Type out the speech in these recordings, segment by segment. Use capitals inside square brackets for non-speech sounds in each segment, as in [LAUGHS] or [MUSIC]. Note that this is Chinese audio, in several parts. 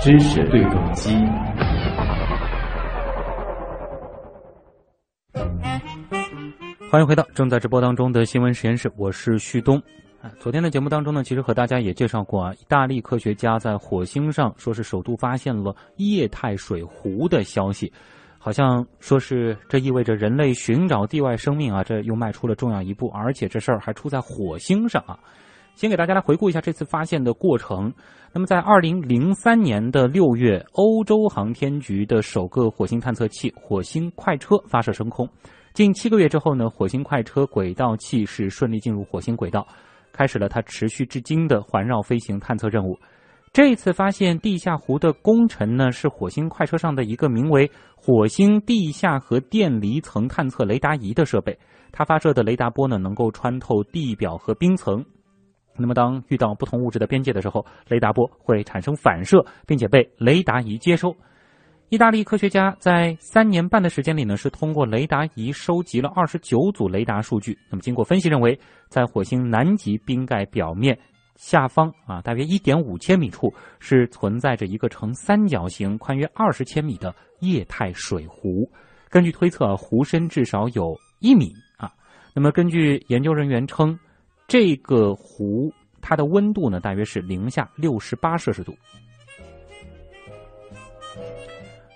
知识对撞机。欢迎回到正在直播当中的新闻实验室，我是旭东。昨天的节目当中呢，其实和大家也介绍过啊，意大利科学家在火星上说是首度发现了液态水湖的消息，好像说是这意味着人类寻找地外生命啊，这又迈出了重要一步，而且这事儿还出在火星上啊。先给大家来回顾一下这次发现的过程。那么，在二零零三年的六月，欧洲航天局的首个火星探测器“火星快车”发射升空。近七个月之后呢，火星快车轨道器是顺利进入火星轨道。开始了它持续至今的环绕飞行探测任务。这次发现地下湖的工程呢，是火星快车上的一个名为“火星地下和电离层探测雷达仪”的设备。它发射的雷达波呢，能够穿透地表和冰层。那么，当遇到不同物质的边界的时候，雷达波会产生反射，并且被雷达仪接收。意大利科学家在三年半的时间里呢，是通过雷达仪收集了二十九组雷达数据。那么经过分析，认为在火星南极冰盖表面下方啊，大约一点五千米处是存在着一个呈三角形、宽约二十千米的液态水湖。根据推测，湖深至少有一米啊。那么根据研究人员称，这个湖它的温度呢，大约是零下六十八摄氏度。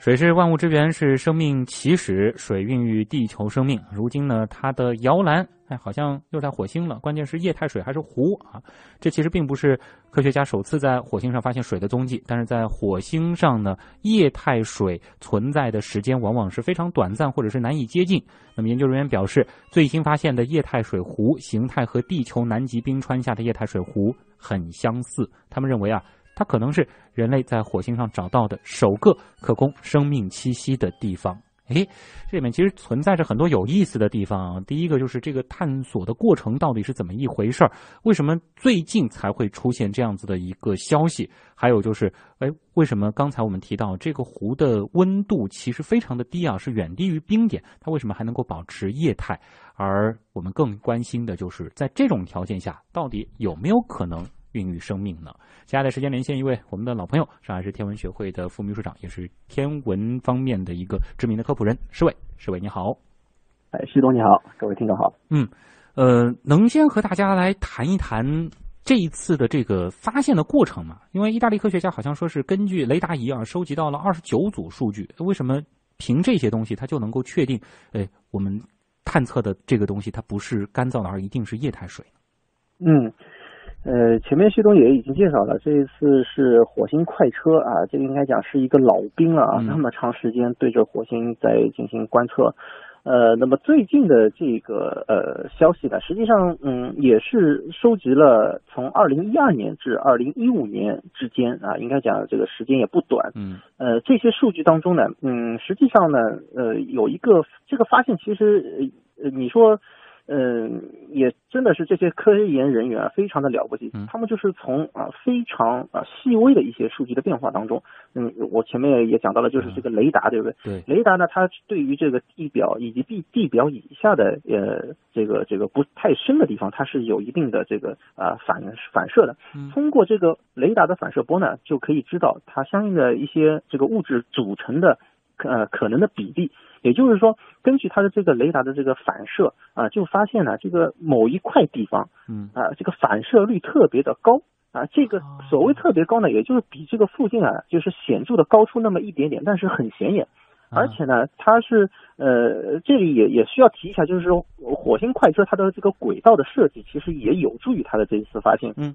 水是万物之源，是生命起始。水孕育地球生命。如今呢，它的摇篮，哎，好像又在火星了。关键是液态水还是湖啊？这其实并不是科学家首次在火星上发现水的踪迹，但是在火星上呢，液态水存在的时间往往是非常短暂，或者是难以接近。那么研究人员表示，最新发现的液态水湖形态和地球南极冰川下的液态水湖很相似。他们认为啊。它可能是人类在火星上找到的首个可供生命栖息的地方。诶，这里面其实存在着很多有意思的地方。第一个就是这个探索的过程到底是怎么一回事儿？为什么最近才会出现这样子的一个消息？还有就是，诶，为什么刚才我们提到这个湖的温度其实非常的低啊，是远低于冰点？它为什么还能够保持液态？而我们更关心的就是在这种条件下，到底有没有可能？孕育生命呢？接下来时间连线一位我们的老朋友，上海市天文学会的副秘书长，也是天文方面的一个知名的科普人，施伟。施伟你好，哎，徐总你好，各位听众好。嗯，呃，能先和大家来谈一谈这一次的这个发现的过程吗？因为意大利科学家好像说是根据雷达仪啊，收集到了二十九组数据。为什么凭这些东西，他就能够确定，哎，我们探测的这个东西它不是干燥的，而一定是液态水嗯。呃，前面徐东也已经介绍了，这一次是火星快车啊，这个应该讲是一个老兵了啊，那么长时间对着火星在进行观测，呃，那么最近的这个呃消息呢，实际上嗯也是收集了从二零一二年至二零一五年之间啊，应该讲这个时间也不短，嗯，呃，这些数据当中呢，嗯，实际上呢，呃，有一个这个发现，其实呃你说。嗯，也真的是这些科研人员啊，非常的了不起。他们就是从啊非常啊细微的一些数据的变化当中，嗯，我前面也讲到了，就是这个雷达，对不对？对。雷达呢，它对于这个地表以及地地表以下的呃这个这个不太深的地方，它是有一定的这个啊反反射的。通过这个雷达的反射波呢，就可以知道它相应的一些这个物质组成的呃可能的比例。也就是说，根据它的这个雷达的这个反射啊，就发现了这个某一块地方，嗯啊，这个反射率特别的高啊。这个所谓特别高呢，也就是比这个附近啊，就是显著的高出那么一点点，但是很显眼。而且呢，它是呃，这里也也需要提一下，就是说火星快车它的这个轨道的设计，其实也有助于它的这一次发现。嗯，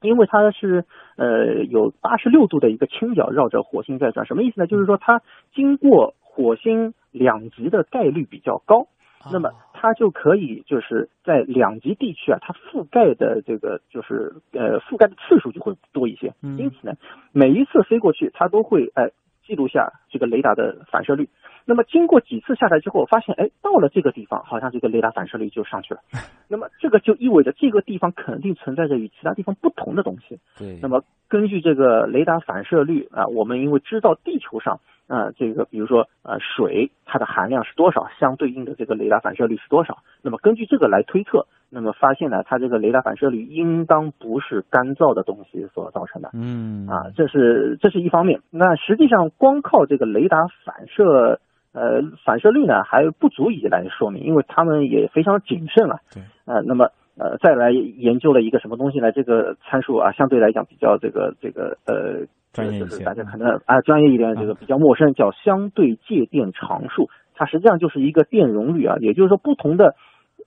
因为它是呃有八十六度的一个倾角绕着火星在转，什么意思呢？就是说它经过火星。两极的概率比较高，那么它就可以就是在两极地区啊，它覆盖的这个就是呃覆盖的次数就会多一些。因此呢，每一次飞过去，它都会哎记录下这个雷达的反射率。那么经过几次下来之后，发现哎到了这个地方，好像这个雷达反射率就上去了。[LAUGHS] 那么这个就意味着这个地方肯定存在着与其他地方不同的东西。对。那么根据这个雷达反射率啊，我们因为知道地球上。啊，这个比如说呃水它的含量是多少，相对应的这个雷达反射率是多少，那么根据这个来推测，那么发现呢，它这个雷达反射率应当不是干燥的东西所造成的。嗯啊，这是这是一方面。那实际上光靠这个雷达反射呃反射率呢还不足以来说明，因为他们也非常谨慎啊。对。呃，那么呃再来研究了一个什么东西呢？这个参数啊相对来讲比较这个这个呃。专业一些，大家可能啊专业一点，这个比较陌生，叫相对介电常数。它实际上就是一个电容率啊，也就是说不同的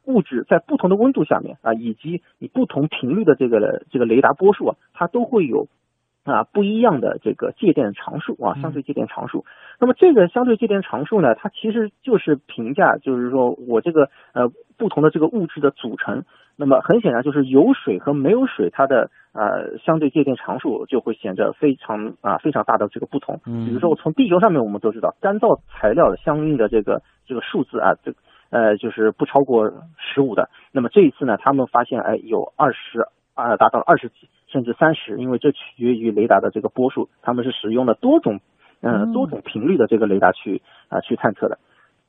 物质在不同的温度下面啊，以及你不同频率的这个这个雷达波数啊，它都会有啊不一样的这个介电常数啊，相对介电常数。那么这个相对介电常数呢，它其实就是评价，就是说我这个呃不同的这个物质的组成。那么很显然就是有水和没有水，它的呃相对界定常数就会显得非常啊非常大的这个不同。嗯，比如说从地球上面我们都知道，干燥材料的相应的这个这个数字啊，这呃就是不超过十五的。那么这一次呢，他们发现哎有二十啊达到了二十几甚至三十，因为这取决于雷达的这个波数，他们是使用了多种嗯多种频率的这个雷达去啊去探测的。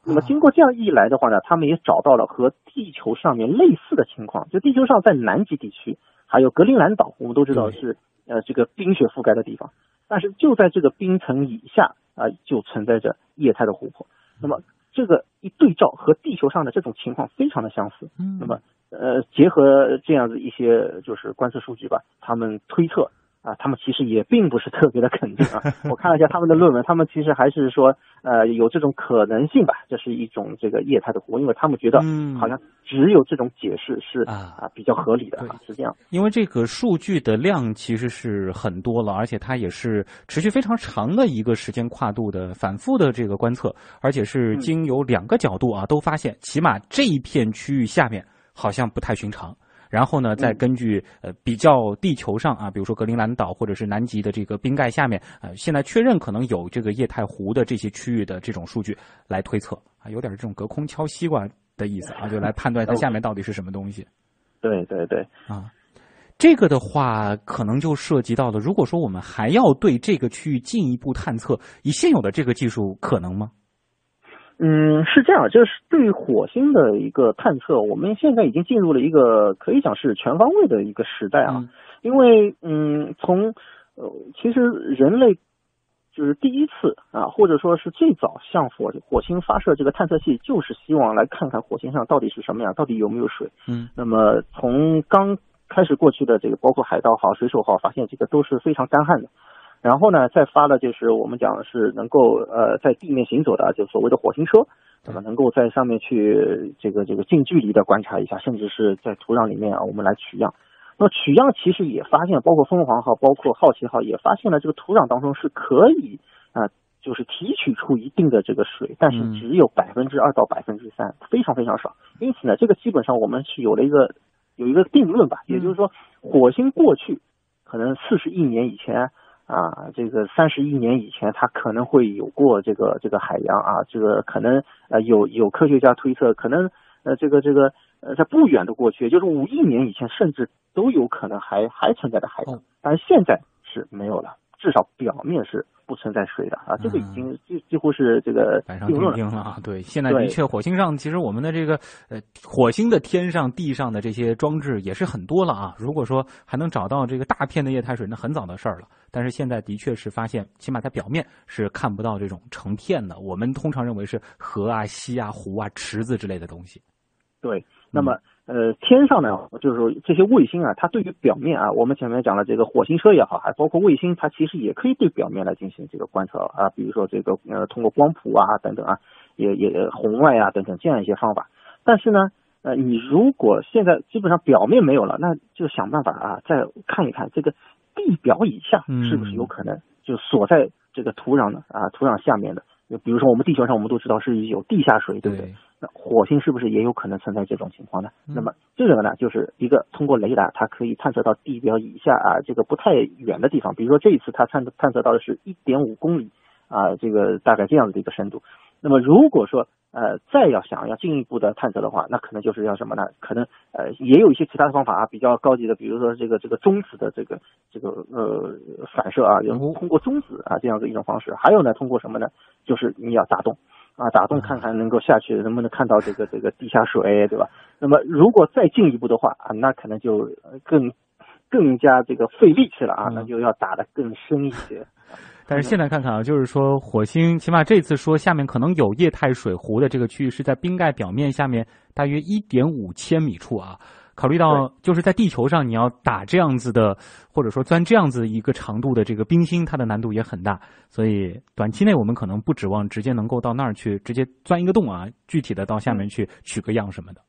那么经过这样一来的话呢，他们也找到了和地球上面类似的情况。就地球上在南极地区，还有格陵兰岛，我们都知道是呃这个冰雪覆盖的地方。但是就在这个冰层以下啊，就存在着液态的湖泊。那么这个一对照和地球上的这种情况非常的相似。嗯。那么呃结合这样子一些就是观测数据吧，他们推测。啊，他们其实也并不是特别的肯定啊。我看了一下他们的论文，他们其实还是说，呃，有这种可能性吧，这是一种这个液态的湖，因为他们觉得，好像只有这种解释是啊比较合理的啊，是这样。因为这个数据的量其实是很多了，而且它也是持续非常长的一个时间跨度的反复的这个观测，而且是经由两个角度啊都发现，起码这一片区域下面好像不太寻常。然后呢，再根据呃比较地球上啊，比如说格陵兰岛或者是南极的这个冰盖下面呃，现在确认可能有这个液态湖的这些区域的这种数据来推测啊，有点这种隔空敲西瓜的意思啊，就来判断它下面到底是什么东西。对对对啊，这个的话可能就涉及到了，如果说我们还要对这个区域进一步探测，以现有的这个技术可能吗？嗯，是这样，就是对火星的一个探测，我们现在已经进入了一个可以讲是全方位的一个时代啊。因为，嗯，从呃，其实人类就是第一次啊，或者说是最早向火火星发射这个探测器，就是希望来看看火星上到底是什么样，到底有没有水。嗯。那么从刚开始过去的这个，包括海盗号、水手号，发现这个都是非常干旱的。然后呢，再发了就是我们讲的是能够呃在地面行走的，就所谓的火星车，那么能够在上面去这个这个近距离的观察一下，甚至是在土壤里面啊，我们来取样。那么取样其实也发现，包括凤凰号、包括好奇号也发现了这个土壤当中是可以啊，就是提取出一定的这个水，但是只有百分之二到百分之三，非常非常少。因此呢，这个基本上我们是有了一个有一个定论吧，也就是说，火星过去可能四十亿年以前。啊，这个三十亿年以前，它可能会有过这个这个海洋啊，这个可能呃有有科学家推测，可能呃这个这个呃在不远的过去，也就是五亿年以前，甚至都有可能还还存在的海洋，但是现在是没有了，至少表面是。不存在水的啊，这个已经几几乎是这个板上钉钉了啊。对，现在的确，火星上其实我们的这个呃，火星的天上、地上的这些装置也是很多了啊。如果说还能找到这个大片的液态水，那很早的事儿了。但是现在的确是发现，起码在表面是看不到这种成片的。我们通常认为是河啊、溪啊、湖啊、池子之类的东西。对，那么。呃，天上呢，就是说这些卫星啊，它对于表面啊，我们前面讲了这个火星车也好，还包括卫星，它其实也可以对表面来进行这个观测啊，比如说这个呃，通过光谱啊等等啊，也也红外啊等等这样一些方法。但是呢，呃，你如果现在基本上表面没有了，那就想办法啊，再看一看这个地表以下是不是有可能就锁在这个土壤的啊，土壤下面的。就比如说我们地球上，我们都知道是有地下水，对不对？那火星是不是也有可能存在这种情况呢？那么这个呢，就是一个通过雷达，它可以探测到地表以下啊，这个不太远的地方。比如说这一次它探探测到的是一点五公里啊，这个大概这样的一个深度。那么如果说呃再要想要进一步的探测的话，那可能就是要什么呢？可能呃也有一些其他的方法啊，比较高级的，比如说这个这个中子的这个这个呃反射啊，用通过中子啊这样的一种方式。还有呢，通过什么呢？就是你要打洞啊，打洞看看能够下去能不能看到这个这个地下水，对吧？那么如果再进一步的话啊，那可能就更。更加这个费力气了啊，那就要打得更深一些。但是现在看看啊，就是说火星起码这次说下面可能有液态水湖的这个区域是在冰盖表面下面大约一点五千米处啊。考虑到就是在地球上你要打这样子的，或者说钻这样子一个长度的这个冰芯，它的难度也很大。所以短期内我们可能不指望直接能够到那儿去直接钻一个洞啊，具体的到下面去取个样什么的。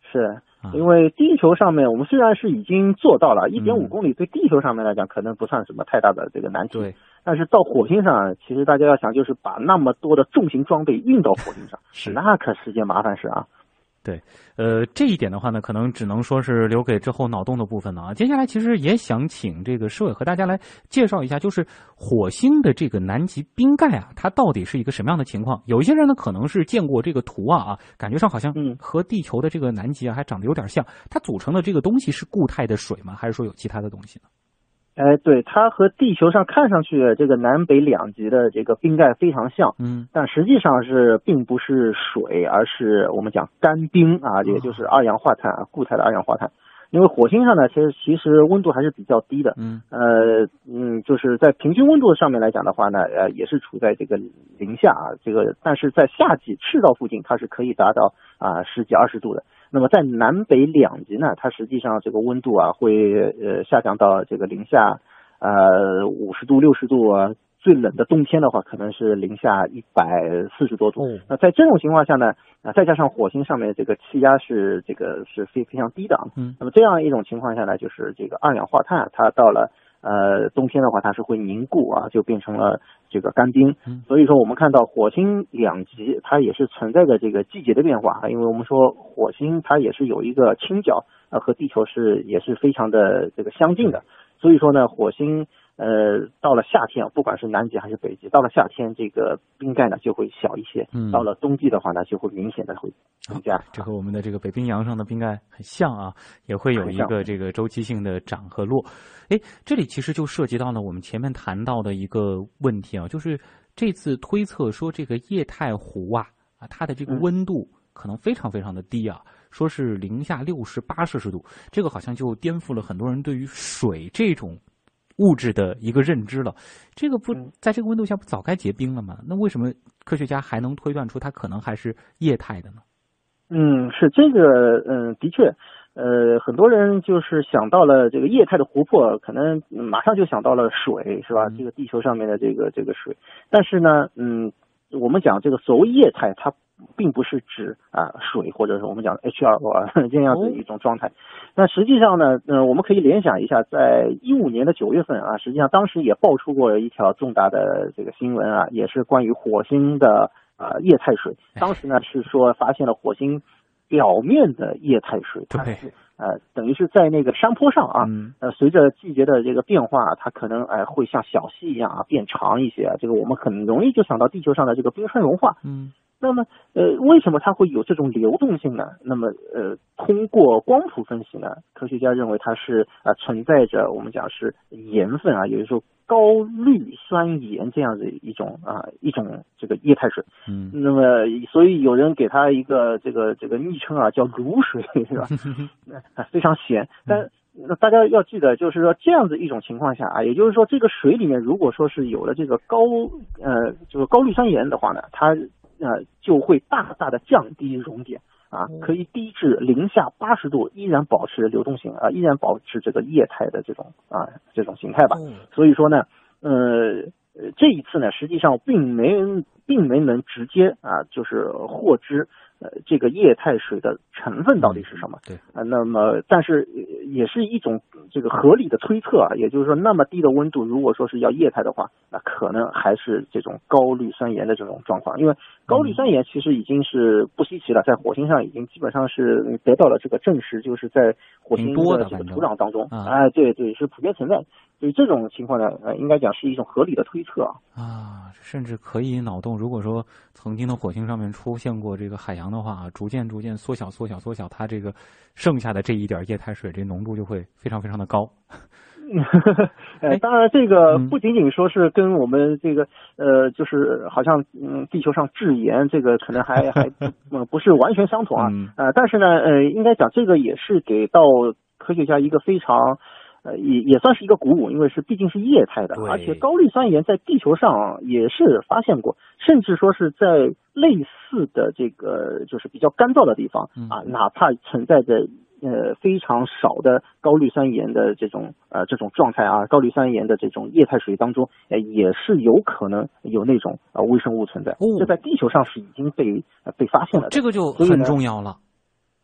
是。因为地球上面，我们虽然是已经做到了一点五公里，对地球上面来讲可能不算什么太大的这个难题。对。但是到火星上，其实大家要想，就是把那么多的重型装备运到火星上，[LAUGHS] 是那可是件麻烦事啊。对，呃，这一点的话呢，可能只能说是留给之后脑洞的部分了啊。接下来其实也想请这个施伟和大家来介绍一下，就是火星的这个南极冰盖啊，它到底是一个什么样的情况？有一些人呢可能是见过这个图啊啊，感觉上好像和地球的这个南极啊还长得有点像。它组成的这个东西是固态的水吗？还是说有其他的东西呢？哎，对，它和地球上看上去这个南北两极的这个冰盖非常像，嗯，但实际上是并不是水，而是我们讲干冰啊，也就是二氧化碳啊，固态的二氧化碳。因为火星上呢，其实其实温度还是比较低的，嗯，呃，嗯，就是在平均温度上面来讲的话呢，呃，也是处在这个零下啊，这个，但是在夏季赤道附近，它是可以达到啊十几二十度的。那么在南北两极呢，它实际上这个温度啊会呃下降到这个零下呃五十度六十度啊，最冷的冬天的话可能是零下一百四十多度。那在这种情况下呢，啊再加上火星上面这个气压是这个是非非常低的啊，嗯，那么这样一种情况下呢，就是这个二氧化碳它到了。呃，冬天的话，它是会凝固啊，就变成了这个干冰。所以说，我们看到火星两极，它也是存在着这个季节的变化啊。因为我们说火星它也是有一个倾角啊，和地球是也是非常的这个相近的。所以说呢，火星。呃，到了夏天，不管是南极还是北极，到了夏天，这个冰盖呢就会小一些。嗯，到了冬季的话呢，就会明显的会增加。这和我们的这个北冰洋上的冰盖很像啊，也会有一个这个周期性的涨和落。哎，这里其实就涉及到了我们前面谈到的一个问题啊，就是这次推测说这个液态湖啊啊，它的这个温度可能非常非常的低啊，说是零下六十八摄氏度，这个好像就颠覆了很多人对于水这种。物质的一个认知了，这个不在这个温度下不早该结冰了吗？那为什么科学家还能推断出它可能还是液态的呢？嗯，是这个，嗯，的确，呃，很多人就是想到了这个液态的湖泊，可能马上就想到了水，是吧？这个地球上面的这个这个水，但是呢，嗯，我们讲这个所谓液态，它。并不是指啊水或者是我们讲 H2O 啊 [LAUGHS] 这样子一种状态。那实际上呢，嗯，我们可以联想一下，在一五年的九月份啊，实际上当时也爆出过一条重大的这个新闻啊，也是关于火星的啊液态水。当时呢是说发现了火星表面的液态水，它是呃等于是在那个山坡上啊，呃随着季节的这个变化，它可能哎会像小溪一样啊变长一些。这个我们很容易就想到地球上的这个冰川融化。嗯。那么，呃，为什么它会有这种流动性呢？那么，呃，通过光谱分析呢，科学家认为它是啊存在着我们讲是盐分啊，也就是说高氯酸盐这样的一种啊一种这个液态水。嗯。那么，所以有人给它一个这个这个昵称啊，叫卤水，[LAUGHS] 是吧？非常咸。但那大家要记得，就是说这样子一种情况下啊，也就是说这个水里面如果说是有了这个高呃就是高氯酸盐的话呢，它呃，就会大大的降低熔点啊，可以低至零下八十度，依然保持流动性啊，依然保持这个液态的这种啊这种形态吧。所以说呢，呃，这一次呢，实际上并没并没能直接啊，就是获知。呃，这个液态水的成分到底是什么？对啊，那么但是也是一种这个合理的推测啊，也就是说，那么低的温度，如果说是要液态的话，那可能还是这种高氯酸盐的这种状况，因为高氯酸盐其实已经是不稀奇了，在火星上已经基本上是得到了这个证实，就是在火星的这个土壤当中，哎，对对，是普遍存在。所以这种情况呢，呃，应该讲是一种合理的推测啊。啊，甚至可以脑洞，如果说曾经的火星上面出现过这个海洋的话，逐渐逐渐缩小缩小缩小，它这个剩下的这一点液态水，这浓度就会非常非常的高。呃，[LAUGHS] 当然，这个不仅仅说是跟我们这个呃，就是好像嗯，地球上制盐这个可能还 [LAUGHS] 还嗯不是完全相同啊。呃，但是呢，呃，应该讲这个也是给到科学家一个非常呃也也算是一个鼓舞，因为是毕竟是液态的，而且高氯酸盐在地球上也是发现过，甚至说是在类似的这个就是比较干燥的地方啊，哪怕存在着。呃，非常少的高氯酸盐的这种呃这种状态啊，高氯酸盐的这种液态水当中，呃也是有可能有那种呃微生物存在。这在地球上是已经被被发现了。这个就很重要了。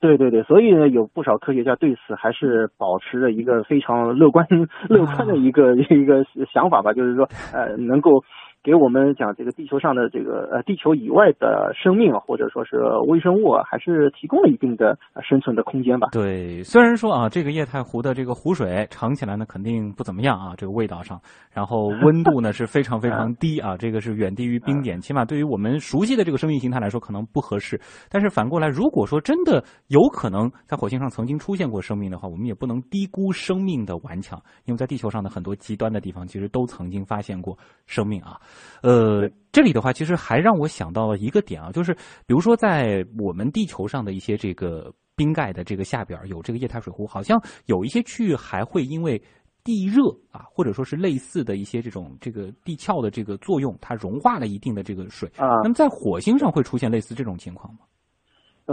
对对对，所以呢，有不少科学家对此还是保持着一个非常乐观 [LAUGHS] 乐观的一个一个想法吧，就是说呃能够。给我们讲这个地球上的这个呃地球以外的生命或者说是微生物啊，还是提供了一定的生存的空间吧。对，虽然说啊，这个液态湖的这个湖水尝起来呢肯定不怎么样啊，这个味道上，然后温度呢是非常非常 [LAUGHS] 低啊，这个是远低于冰点，起码对于我们熟悉的这个生命形态来说可能不合适。但是反过来，如果说真的有可能在火星上曾经出现过生命的话，我们也不能低估生命的顽强，因为在地球上的很多极端的地方其实都曾经发现过生命啊。呃，这里的话，其实还让我想到了一个点啊，就是比如说在我们地球上的一些这个冰盖的这个下边有这个液态水湖，好像有一些区域还会因为地热啊，或者说是类似的一些这种这个地壳的这个作用，它融化了一定的这个水啊。那么在火星上会出现类似这种情况吗？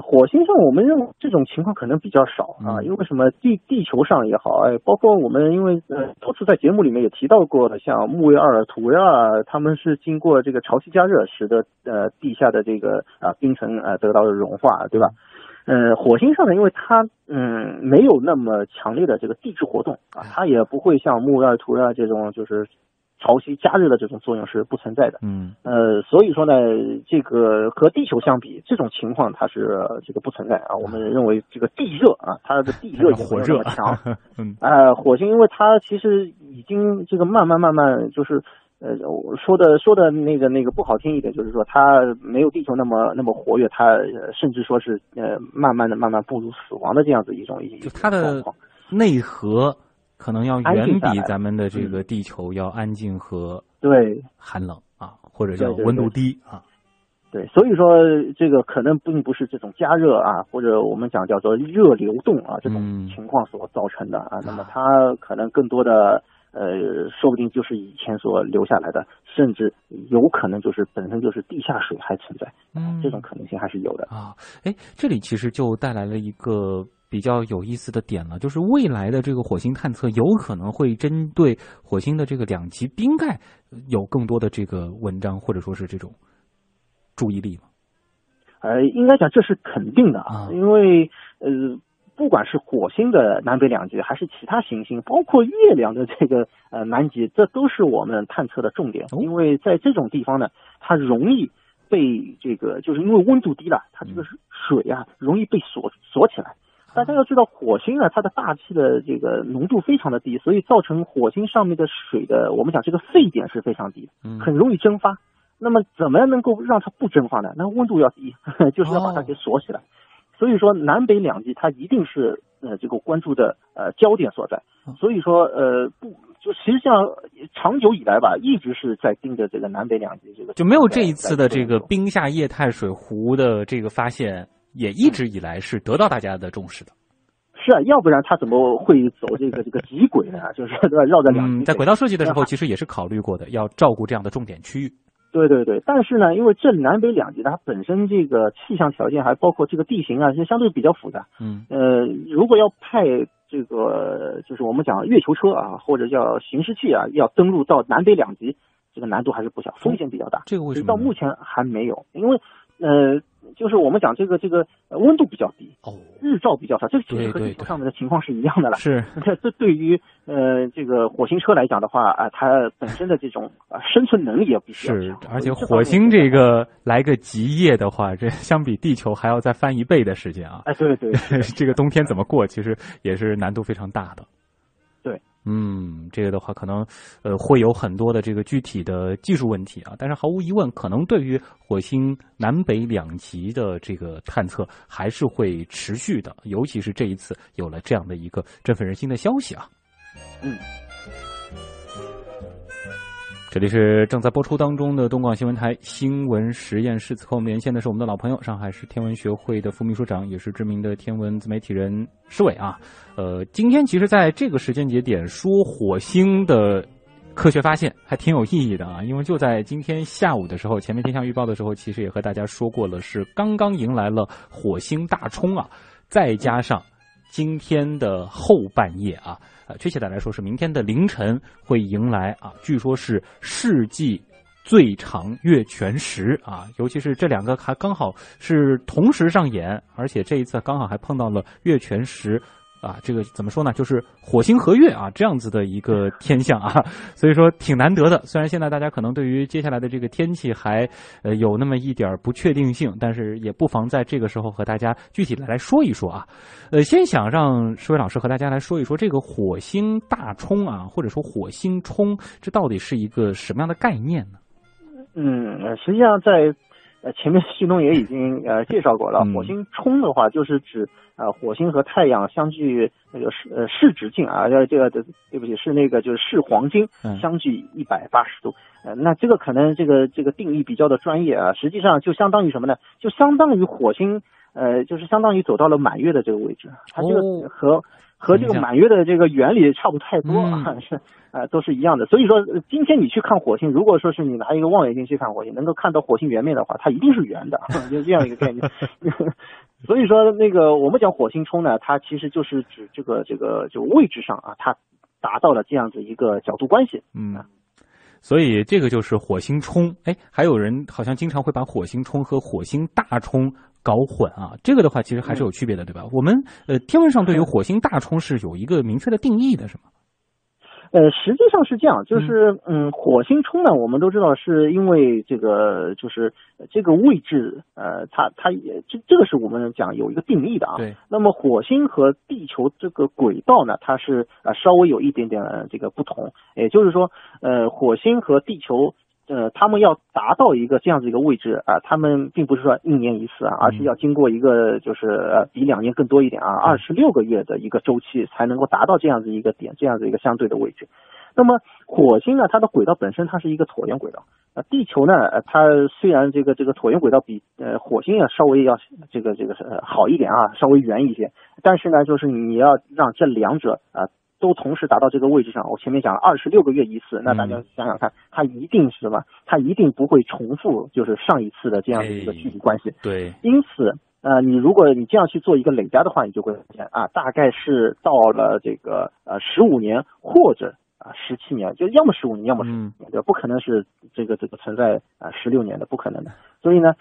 火星上，我们认为这种情况可能比较少啊，因为什么？地地球上也好，哎，包括我们，因为呃多次在节目里面也提到过的，像木卫二、土卫二，他们是经过这个潮汐加热，使得呃地下的这个啊冰层啊得到了融化，对吧？呃，火星上呢，因为它嗯没有那么强烈的这个地质活动啊，它也不会像木卫二、土卫二这种就是。潮汐加热的这种作用是不存在的，嗯，呃，所以说呢，这个和地球相比，这种情况它是这个不存在啊。我们认为这个地热啊，它的地 [LAUGHS] 热也火热强，[LAUGHS] 嗯，呃，火星因为它其实已经这个慢慢慢慢就是，呃，说的说的那个那个不好听一点，就是说它没有地球那么那么活跃，它甚至说是呃慢慢的慢慢步入死亡的这样子一种一就它的内核。可能要远比咱们的这个地球要安静和对寒冷啊，或者叫温度低啊。对，所以说这个可能并不是这种加热啊，或者我们讲叫做热流动啊这种情况所造成的啊。那么它可能更多的呃，说不定就是以前所留下来的，甚至有可能就是本身就是地下水还存在，嗯，这种可能性还是有的啊。哎，这里其实就带来了一个。比较有意思的点了，就是未来的这个火星探测有可能会针对火星的这个两极冰盖有更多的这个文章或者说是这种注意力吗？呃，应该讲这是肯定的啊，因为呃，不管是火星的南北两极，还是其他行星，包括月亮的这个呃南极，这都是我们探测的重点。因为在这种地方呢，它容易被这个，就是因为温度低了，它这个水啊容易被锁锁起来。大家要知道，火星啊，它的大气的这个浓度非常的低，所以造成火星上面的水的，我们讲这个沸点是非常低，很容易蒸发。那么怎么样能够让它不蒸发呢？那温度要低，[LAUGHS] 就是要把它给锁起来。所以说，南北两极它一定是呃这个关注的呃焦点所在。所以说呃不，就实际上长久以来吧，一直是在盯着这个南北两极这个。就没有这一次的这个冰下液态水湖的这个发现。也一直以来是得到大家的重视的，是啊，要不然他怎么会走这个 [LAUGHS] 这个极轨呢？[LAUGHS] 就是对吧？绕在两在轨道设计的时候，其实也是考虑过的，要照顾这样的重点区域。对对对，但是呢，因为这南北两极它本身这个气象条件还包括这个地形啊，是相对比较复杂。嗯，呃，如果要派这个就是我们讲月球车啊，或者叫巡视器啊，要登陆到南北两极，这个难度还是不小，风险比较大。这个为什么？到目前还没有，因为呃。就是我们讲这个这个温度比较低，哦，日照比较少，这其实和地球上面的情况是一样的了。是 [LAUGHS] 这这对于呃这个火星车来讲的话啊，它本身的这种啊生存能力也比较是强，，而且火星这个来个极夜的话，这相比地球还要再翻一倍的时间啊！哎对对 [LAUGHS] 这个冬天怎么过，其实也是难度非常大的。嗯，这个的话可能呃会有很多的这个具体的技术问题啊，但是毫无疑问，可能对于火星南北两极的这个探测还是会持续的，尤其是这一次有了这样的一个振奋人心的消息啊。嗯。这里是正在播出当中的东广新闻台新闻实验室。此刻我们连线的是我们的老朋友，上海市天文学会的副秘书长，也是知名的天文自媒体人施伟啊。呃，今天其实在这个时间节点说火星的科学发现还挺有意义的啊，因为就在今天下午的时候，前面天象预报的时候，其实也和大家说过了，是刚刚迎来了火星大冲啊，再加上今天的后半夜啊，呃，确切的来说是明天的凌晨会迎来啊，据说是世纪最长月全食啊，尤其是这两个还刚好是同时上演，而且这一次刚好还碰到了月全食。啊，这个怎么说呢？就是火星合月啊，这样子的一个天象啊，所以说挺难得的。虽然现在大家可能对于接下来的这个天气还呃有那么一点不确定性，但是也不妨在这个时候和大家具体的来说一说啊。呃，先想让施伟老师和大家来说一说这个火星大冲啊，或者说火星冲，这到底是一个什么样的概念呢？嗯，呃实际上在呃前面旭东也已经呃介绍过了，嗯。火星冲的话就是指呃火星和太阳相距那个视呃视直径啊，呃这个对对不起是那个就是视黄金嗯。相距一百八十度，呃那这个可能这个这个定义比较的专业啊，实际上就相当于什么呢？就相当于火星呃就是相当于走到了满月的这个位置，它这个哦。和。和这个满月的这个原理差不太多嗯啊，[LAUGHS] 是呃都是一样的。所以说，呃今天你去看火星，如果说是你拿一个望远镜去看火星，能够看到火星圆面的话，它一定是圆的，[LAUGHS] 就这样一个概念。[LAUGHS] 所以说，那个我们讲火星冲呢，它其实就是指这个这个就位置上啊，它达到了这样子一个角度关系。嗯，所以这个就是火星冲。哎，还有人好像经常会把火星冲和火星大冲搞混啊。这个的话，其实还是有区别的，对吧？我们呃天文上对于火星大冲是有一个明确的定义的，是吗？呃，实际上是这样，就是嗯，火星冲呢，我们都知道是因为这个就是呃这个位置，呃，它它也这这个是我们讲有一个定义的啊。对。那么火星和地球这个轨道呢，它是呃稍微有一点点呃这个不同，也就是说，呃，火星和地球。呃，他们要达到一个这样子一个位置啊，他们并不是说一年一次啊，而是要经过一个就是呃比两年更多一点啊，二十六个月的一个周期才能够达到这样子一个点，这样子一个相对的位置。那么火星呢，它的轨道本身它是一个椭圆轨道，呃，地球呢，呃它虽然这个这个椭圆轨道比呃火星要稍微要这个这个呃好一点啊，稍微圆一些，但是呢，就是你要让这两者啊。都同时达到这个位置上，我前面讲了二十六个月一次，那大家想想看，它一定是什么？它一定不会重复，就是上一次的这样的一个距离关系。对，因此，呃，你如果你这样去做一个累加的话，你就会发现啊，大概是到了这个呃十五年或者啊十七年，就要么十五年，要么十嗯年，对吧？不可能是这个这个存在啊十六年的，不可能的。所以呢。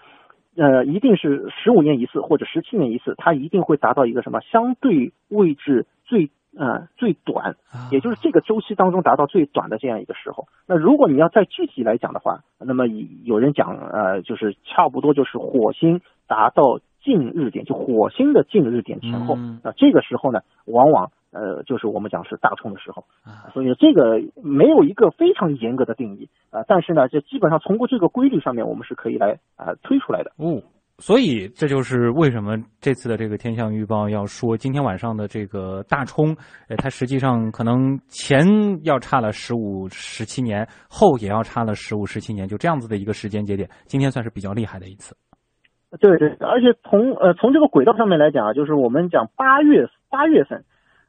呃，一定是十五年一次或者十七年一次，它一定会达到一个什么相对位置最呃最短，啊也就是这个周期当中达到最短的这样一个时候。那如果你要再具体来讲的话，那么有人讲呃，就是差不多就是火星达到近日点，就火星的近日点前后，嗯那这个时候呢，往往呃就是我们讲是大冲的时候。啊所以这个没有一个非常严格的定义啊、呃但是呢，就基本上通过这个规律上面，我们是可以来啊、呃推出来的。哦，所以这就是为什么这次的这个天象预报要说今天晚上的这个大冲，呃，它实际上可能前要差了十五、十七年，后也要差了十五、十七年，就这样子的一个时间节点，今天算是比较厉害的一次。对对，而且从呃从这个轨道上面来讲啊，就是我们讲八月八月份，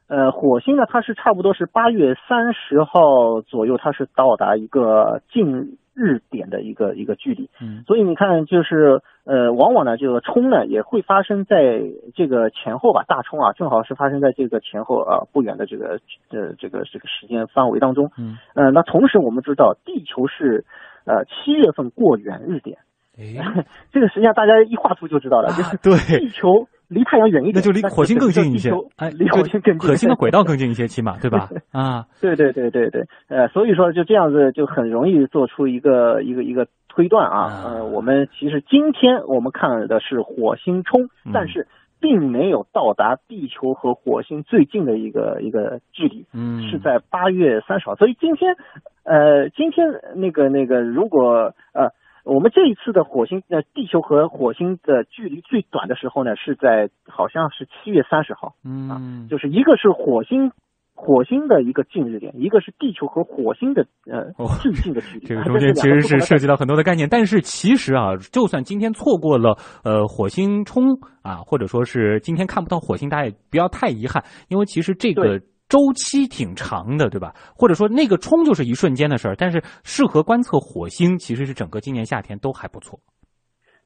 呃，火星呢它是差不多是八月三十号左右，它是到达一个近日点的一个一个距离。嗯所以你看，就是呃，往往呢，这个冲呢也会发生在这个前后吧，大冲啊，正好是发生在这个前后啊不远的这个呃这个这个时间范围当中。嗯，呃，那同时我们知道，地球是呃七月份过圆日点。哎 [LAUGHS] 这个实际上大家一画图就知道了，就是对地球离太阳远一点，那就离火星更近一些，哎，离火星更近，火星的轨道更近一些，起码对吧？[LAUGHS] 啊，对对对对对，呃，所以说就这样子就很容易做出一个一个一个推断啊，呃，我们其实今天我们看的是火星冲，但是。并没有到达地球和火星最近的一个一个距离，嗯，是在八月三十号。所以今天，呃，今天那个那个，如果呃，我们这一次的火星呃，地球和火星的距离最短的时候呢，是在好像是七月三十号，嗯，就是一个是火星。火星的一个近日点，一个是地球和火星的呃最近的距离。[LAUGHS] 这个中间其实是涉及到很多的概念，但是其实啊，就算今天错过了呃火星冲啊，或者说是今天看不到火星，大家也不要太遗憾，因为其实这个周期挺长的，对吧？或者说那个冲就是一瞬间的事儿，但是适合观测火星，其实是整个今年夏天都还不错。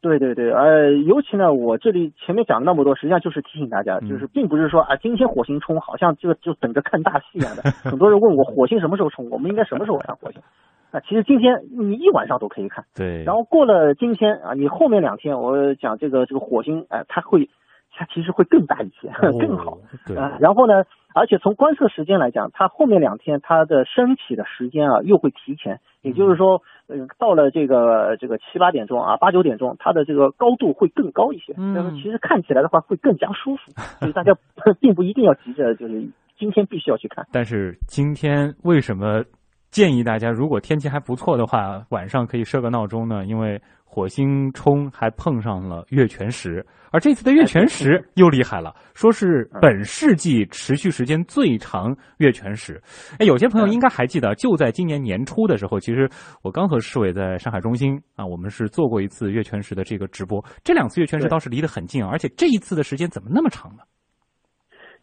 对对对，呃，尤其呢，我这里前面讲那么多，实际上就是提醒大家，就是并不是说啊，今天火星冲，好像就就等着看大戏一样的。[LAUGHS] 很多人问我火星什么时候冲，我们应该什么时候看火星？啊，其实今天你一晚上都可以看。对。然后过了今天啊，你后面两天我讲这个这个火星，哎，它会。它其实会更大一些，[LAUGHS] 更好。对啊，然后呢，而且从观测时间来讲，它后面两天它的升起的时间啊又会提前，也就是说，呃，到了这个这个七八点钟啊，八九点钟，它的这个高度会更高一些。嗯。其实看起来的话会更加舒服，[LAUGHS] 所以大家 [LAUGHS] 并不一定要急着就是今天必须要去看。但是今天为什么建议大家，如果天气还不错的话，晚上可以设个闹钟呢？因为火星冲还碰上了月全食。而这次的月全食又厉害了，说是本世纪持续时间最长月全食。哎，有些朋友应该还记得，就在今年年初的时候，其实我刚和市委在上海中心啊，我们是做过一次月全食的这个直播。这两次月全食倒是离得很近啊，而且这一次的时间怎么那么长呢？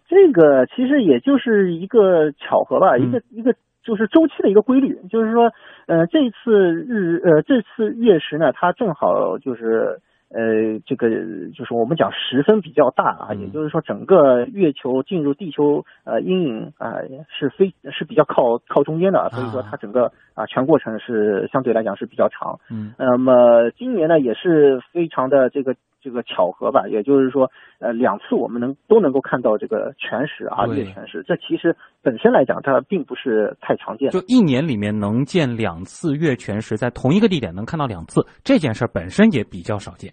这个其实也就是一个巧合吧，一个一个就是周期的一个规律，就是说，呃，这次日呃这次月食呢，它正好就是。呃，这个就是我们讲十分比较大啊，也就是说整个月球进入地球呃阴影啊是非是比较靠靠中间的，所以说它整个啊全过程是相对来讲是比较长。嗯，那么今年呢也是非常的这个这个巧合吧，也就是说呃两次我们能都能够看到这个全食啊月全食，这其实本身来讲它并不是太常见，就一年里面能见两次月全食，在同一个地点能看到两次，这件事本身也比较少见。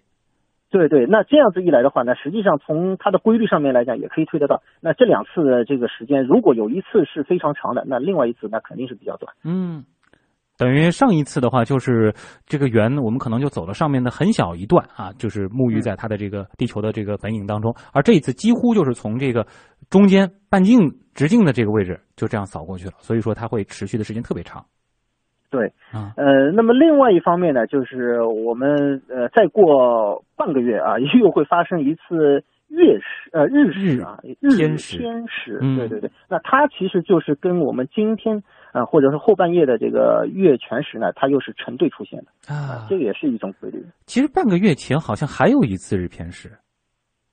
对对，那这样子一来的话，呢实际上从它的规律上面来讲，也可以推得到。那这两次的这个时间，如果有一次是非常长的，那另外一次那肯定是比较短。嗯，等于上一次的话，就是这个圆，我们可能就走了上面的很小一段啊，就是沐浴在它的这个地球的这个本影当中。而这一次几乎就是从这个中间半径直径的这个位置就这样扫过去了，所以说它会持续的时间特别长。对，呃，那么另外一方面呢，就是我们呃再过半个月啊，[LAUGHS] 又会发生一次月食呃日食啊日天食天食，对对对，那它其实就是跟我们今天啊或者是后半夜的这个月全食呢，它又是成对出现的啊，这也是一种规律。其实半个月前好像还有一次日偏食。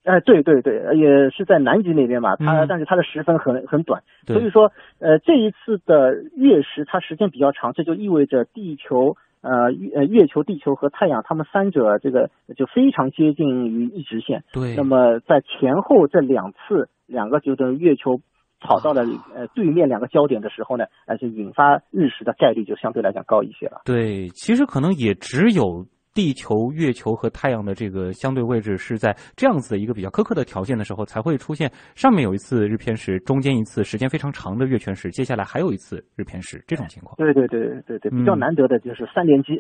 哎，对对对，也是在南极那边嘛，它但是它的时分很很短，所以说呃这一次的月食它时间比较长，这就意味着地球呃月月球、地球和太阳它们三者这个就非常接近于一直线。对，那么在前后这两次两个就等于月球跑到了呃对面两个焦点的时候呢，而且引发日食的概率就相对来讲高一些了。对，其实可能也只有。地球、月球和太阳的这个相对位置是在这样子的一个比较苛刻的条件的时候，才会出现上面有一次日偏食，中间一次时间非常长的月全食，接下来还有一次日偏食这种情况。对对对对对，比较难得的就是三连击。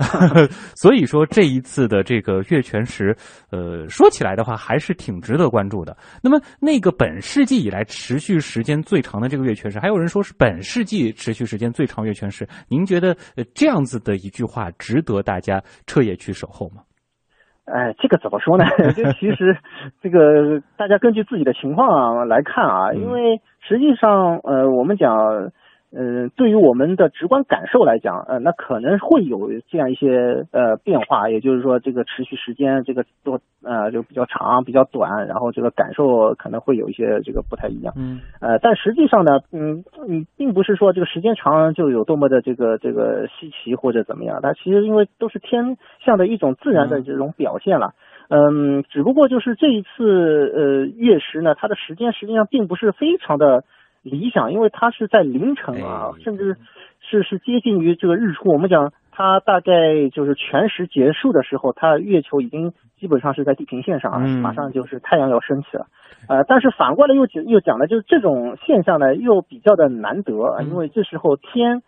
所以说这一次的这个月全食，呃，说起来的话还是挺值得关注的。那么那个本世纪以来持续时间最长的这个月全食，还有人说是本世纪持续时间最长月全食，您觉得这样子的一句话值得大家彻夜去守？后吗？哎，这个怎么说呢？[LAUGHS] 这其实，这个大家根据自己的情况啊来看啊，因为实际上，呃，我们讲，呃，嗯，对于我们的直观感受来讲，呃，那可能会有这样一些呃变化，也就是说，这个持续时间这个多呃就比较长，比较短，然后这个感受可能会有一些这个不太一样。嗯，呃，但实际上呢，嗯，你并不是说这个时间长就有多么的这个这个稀奇或者怎么样，它其实因为都是天象的一种自然的这种表现了。嗯，只不过就是这一次呃月食呢，它的时间实际上并不是非常的。理想，因为它是在凌晨啊，甚至是是接近于这个日出。我们讲它大概就是全食结束的时候，它月球已经基本上是在地平线上啊，马上就是太阳要升起了。呃，但是反过来又讲又讲的就是这种现象呢，又比较的难得，因为这时候天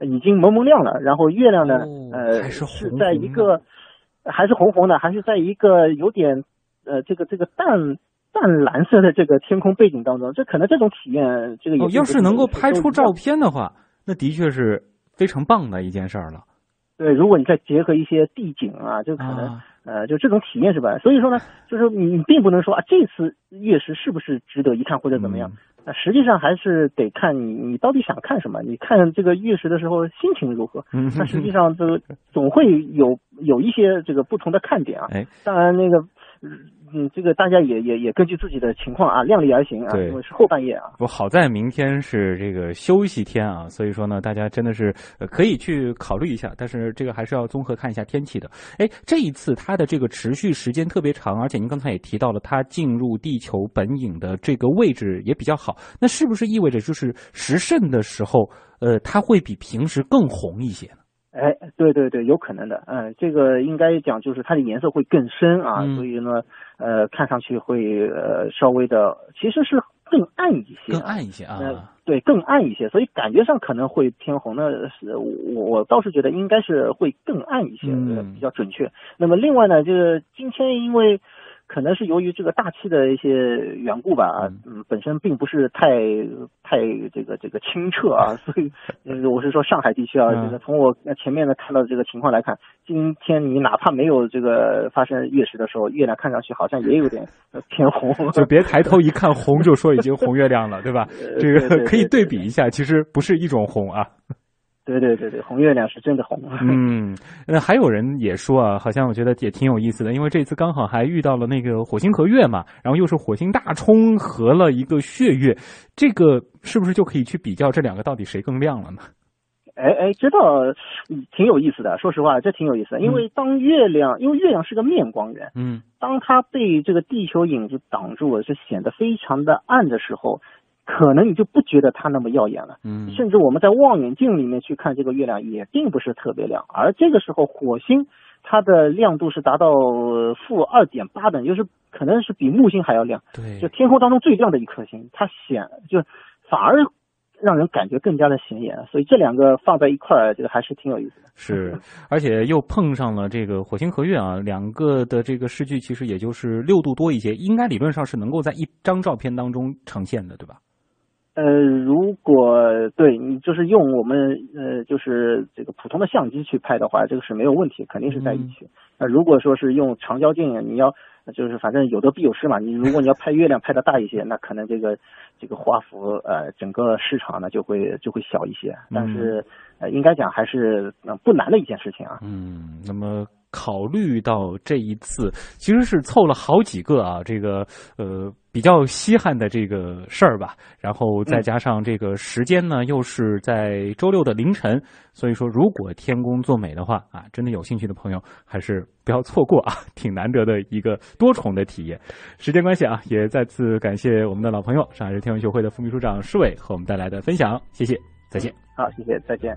已经蒙蒙亮了，然后月亮呢，呃，是在一个还是红红的，还是在一个有点呃这个这个淡。淡蓝色的这个天空背景当中，这可能这种体验，这个哦，要是能够拍出照片的话，那的确是非常棒的一件事儿了。对，如果你再结合一些地景啊，就可能呃，就这种体验是吧？所以说呢，就是你并不能说啊，这次月食是不是值得一看或者怎么样？那实际上还是得看你你到底想看什么。你看这个月食的时候心情如何？嗯那实际 [LAUGHS] 上这个总会有有一些这个不同的看点啊。哎，当然那个。嗯，这个大家也也也根据自己的情况啊，量力而行啊，因为是后半夜啊。不好在明天是这个休息天啊，所以说呢，大家真的是可以去考虑一下，但是这个还是要综合看一下天气的。哎，这一次它的这个持续时间特别长，而且您刚才也提到了它进入地球本影的这个位置也比较好，那是不是意味着就是食甚的时候，呃，它会比平时更红一些呢？哎，对对对，有可能的，嗯，这个应该讲就是它的颜色会更深啊，所以呢，呃，看上去会呃稍微的，其实是更暗一些，更暗一些啊，对，更暗一些，所以感觉上可能会偏红。那是我我倒是觉得应该是会更暗一些，比较准确。那么另外呢，就是今天因为。可能是由于这个大气的一些缘故吧，嗯，本身并不是太太这个这个清澈啊，所以，[LAUGHS] 我是说上海地区啊，这个从我前面的看到的这个情况来看，今天你哪怕没有这个发生月食的时候，月亮看上去好像也有点偏红，[LAUGHS] 就别抬头一看红就说已经红月亮了，对吧？[LAUGHS] 这个可以对比一下，其实不是一种红啊。对对对对，红月亮是真的红。嗯，那还有人也说啊，好像我觉得也挺有意思的，因为这次刚好还遇到了那个火星合月嘛，然后又是火星大冲合了一个血月，这个是不是就可以去比较这两个到底谁更亮了呢？哎哎，这倒挺有意思的。说实话，这挺有意思的，因为当月亮，因为月亮是个面光源，嗯，当它被这个地球影子挡住，是显得非常的暗的时候。可能你就不觉得它那么耀眼了，嗯，甚至我们在望远镜里面去看这个月亮也并不是特别亮，而这个时候火星它的亮度是达到负二点八等，就是可能是比木星还要亮，对，就天空当中最亮的一颗星，它显就反而让人感觉更加的显眼，所以这两个放在一块儿，这个还是挺有意思的。是，而且又碰上了这个火星合月啊，两个的这个视距其实也就是六度多一些，应该理论上是能够在一张照片当中呈现的，对吧？呃，如果对你就是用我们呃，就是这个普通的相机去拍的话，这个是没有问题，肯定是在一起。那如果说是用长焦镜，你要就是反正有得必有失嘛。你如果你要拍月亮拍的大一些，那可能这个这个画幅呃，整个市场呢就会就会小一些。但是呃，应该讲还是不难的一件事情啊。嗯，那么。考虑到这一次其实是凑了好几个啊，这个呃比较稀罕的这个事儿吧，然后再加上这个时间呢又是在周六的凌晨，所以说如果天公作美的话啊，真的有兴趣的朋友还是不要错过啊，[LAUGHS] 挺难得的一个多重的体验。时间关系啊，也再次感谢我们的老朋友上海市天文学会的副秘书长施伟和我们带来的分享，谢谢，再见。好，谢谢，再见。